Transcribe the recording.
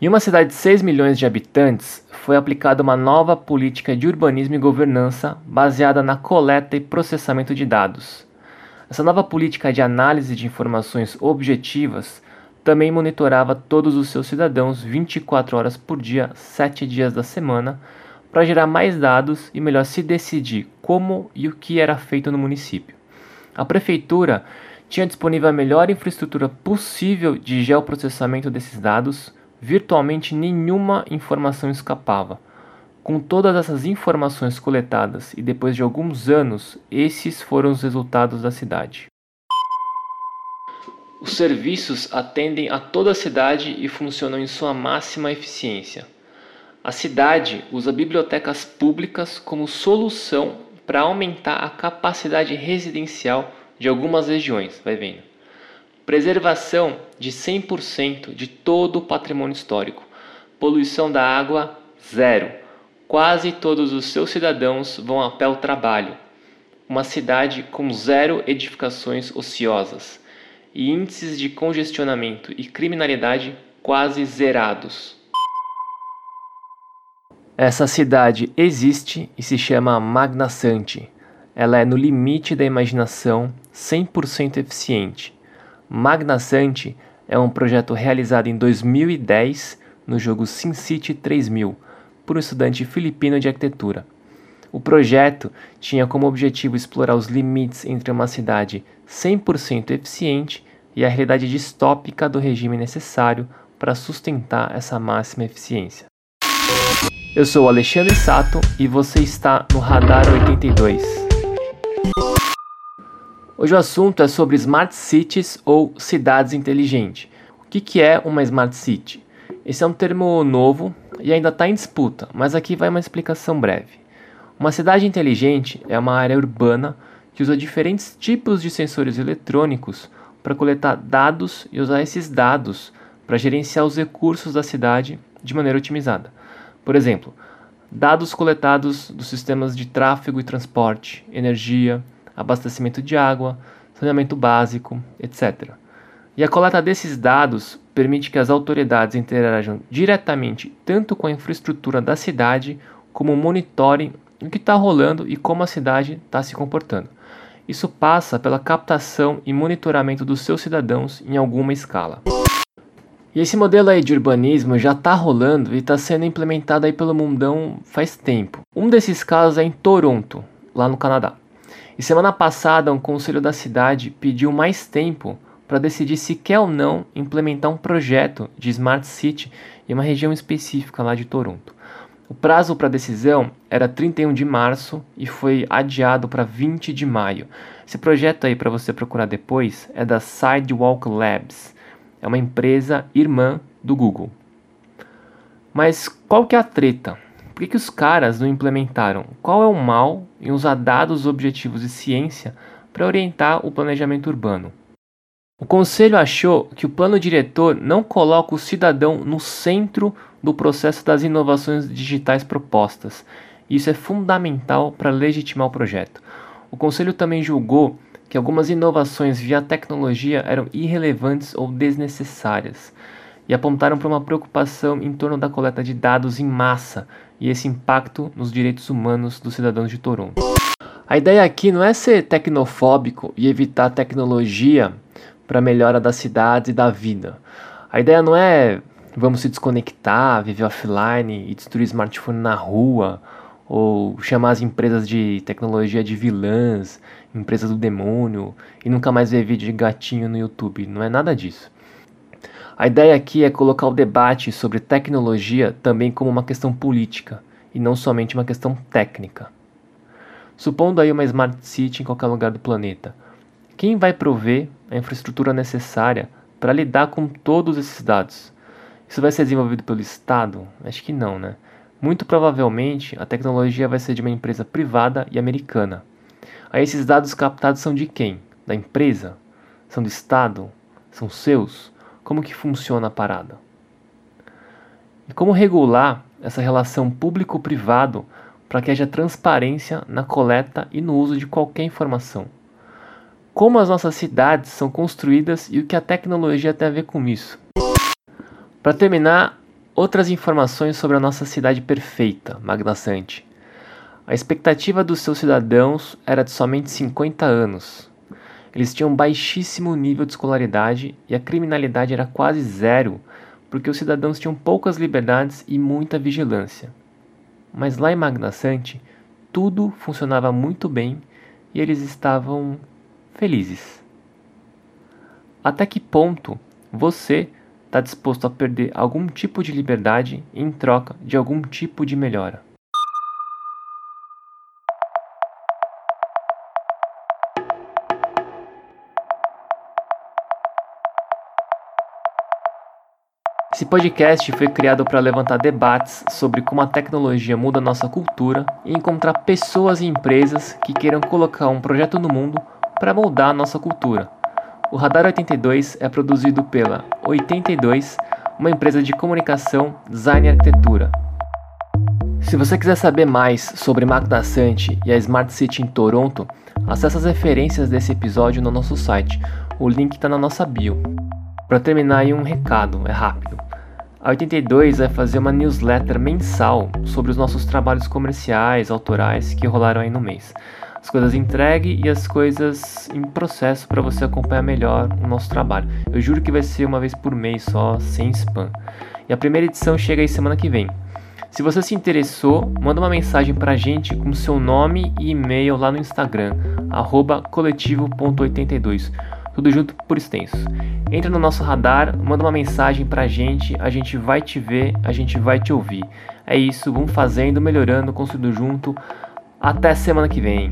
Em uma cidade de 6 milhões de habitantes, foi aplicada uma nova política de urbanismo e governança baseada na coleta e processamento de dados. Essa nova política de análise de informações objetivas também monitorava todos os seus cidadãos 24 horas por dia, 7 dias da semana, para gerar mais dados e melhor se decidir como e o que era feito no município. A prefeitura tinha disponível a melhor infraestrutura possível de geoprocessamento desses dados virtualmente nenhuma informação escapava. Com todas essas informações coletadas e depois de alguns anos, esses foram os resultados da cidade. Os serviços atendem a toda a cidade e funcionam em sua máxima eficiência. A cidade usa bibliotecas públicas como solução para aumentar a capacidade residencial de algumas regiões, vai vendo preservação de 100% de todo o patrimônio histórico, poluição da água zero. Quase todos os seus cidadãos vão a pé ao trabalho. Uma cidade com zero edificações ociosas e índices de congestionamento e criminalidade quase zerados. Essa cidade existe e se chama Magna Santi. Ela é no limite da imaginação, 100% eficiente Magna Santi é um projeto realizado em 2010 no jogo SimCity 3000 por um estudante filipino de arquitetura. O projeto tinha como objetivo explorar os limites entre uma cidade 100% eficiente e a realidade distópica do regime necessário para sustentar essa máxima eficiência. Eu sou Alexandre Sato e você está no Radar 82. Hoje o assunto é sobre Smart Cities ou cidades inteligentes. O que, que é uma Smart City? Esse é um termo novo e ainda está em disputa, mas aqui vai uma explicação breve. Uma cidade inteligente é uma área urbana que usa diferentes tipos de sensores eletrônicos para coletar dados e usar esses dados para gerenciar os recursos da cidade de maneira otimizada. Por exemplo, dados coletados dos sistemas de tráfego e transporte, energia, abastecimento de água, saneamento básico, etc. E a coleta desses dados permite que as autoridades interajam diretamente tanto com a infraestrutura da cidade, como monitorem o que está rolando e como a cidade está se comportando. Isso passa pela captação e monitoramento dos seus cidadãos em alguma escala. E esse modelo aí de urbanismo já está rolando e está sendo implementado aí pelo mundão faz tempo. Um desses casos é em Toronto, lá no Canadá. E semana passada, um conselho da cidade pediu mais tempo para decidir se quer ou não implementar um projeto de Smart City em uma região específica lá de Toronto. O prazo para decisão era 31 de março e foi adiado para 20 de maio. Esse projeto aí para você procurar depois é da Sidewalk Labs. É uma empresa irmã do Google. Mas qual que é a treta? Por que, que os caras não implementaram? Qual é o mal em usar dados objetivos e ciência para orientar o planejamento urbano? O conselho achou que o plano diretor não coloca o cidadão no centro do processo das inovações digitais propostas. Isso é fundamental para legitimar o projeto. O conselho também julgou que algumas inovações via tecnologia eram irrelevantes ou desnecessárias e apontaram para uma preocupação em torno da coleta de dados em massa e esse impacto nos direitos humanos dos cidadãos de Toronto. A ideia aqui não é ser tecnofóbico e evitar tecnologia para melhora das cidades e da vida. A ideia não é vamos se desconectar, viver offline e destruir smartphone na rua, ou chamar as empresas de tecnologia de vilãs, empresas do demônio, e nunca mais ver vídeo de gatinho no YouTube. Não é nada disso. A ideia aqui é colocar o debate sobre tecnologia também como uma questão política e não somente uma questão técnica. Supondo aí uma Smart City em qualquer lugar do planeta, quem vai prover a infraestrutura necessária para lidar com todos esses dados? Isso vai ser desenvolvido pelo Estado? Acho que não, né? Muito provavelmente a tecnologia vai ser de uma empresa privada e americana. Aí esses dados captados são de quem? Da empresa? São do Estado? São seus? Como que funciona a parada? E como regular essa relação público-privado para que haja transparência na coleta e no uso de qualquer informação? Como as nossas cidades são construídas e o que a tecnologia tem a ver com isso? Para terminar, Outras informações sobre a nossa cidade perfeita, Magnaçante. A expectativa dos seus cidadãos era de somente 50 anos. Eles tinham baixíssimo nível de escolaridade e a criminalidade era quase zero, porque os cidadãos tinham poucas liberdades e muita vigilância. Mas lá em Magnaçante, tudo funcionava muito bem e eles estavam felizes. Até que ponto você está disposto a perder algum tipo de liberdade em troca de algum tipo de melhora? Esse podcast foi criado para levantar debates sobre como a tecnologia muda a nossa cultura e encontrar pessoas e empresas que queiram colocar um projeto no mundo para moldar a nossa cultura. O Radar 82 é produzido pela 82, uma empresa de comunicação, design e arquitetura. Se você quiser saber mais sobre Magdasante e a Smart City em Toronto, acesse as referências desse episódio no nosso site. O link está na nossa bio. Para terminar um recado, é rápido. A 82 vai fazer uma newsletter mensal sobre os nossos trabalhos comerciais, autorais que rolaram aí no mês. As coisas entregue e as coisas em processo para você acompanhar melhor o nosso trabalho. Eu juro que vai ser uma vez por mês só, sem spam. E a primeira edição chega aí semana que vem. Se você se interessou, manda uma mensagem pra gente com seu nome e e-mail lá no Instagram, coletivo.82 tudo junto por extenso. Entra no nosso radar, manda uma mensagem pra gente, a gente vai te ver, a gente vai te ouvir. É isso, vamos fazendo, melhorando, construindo junto. Até semana que vem.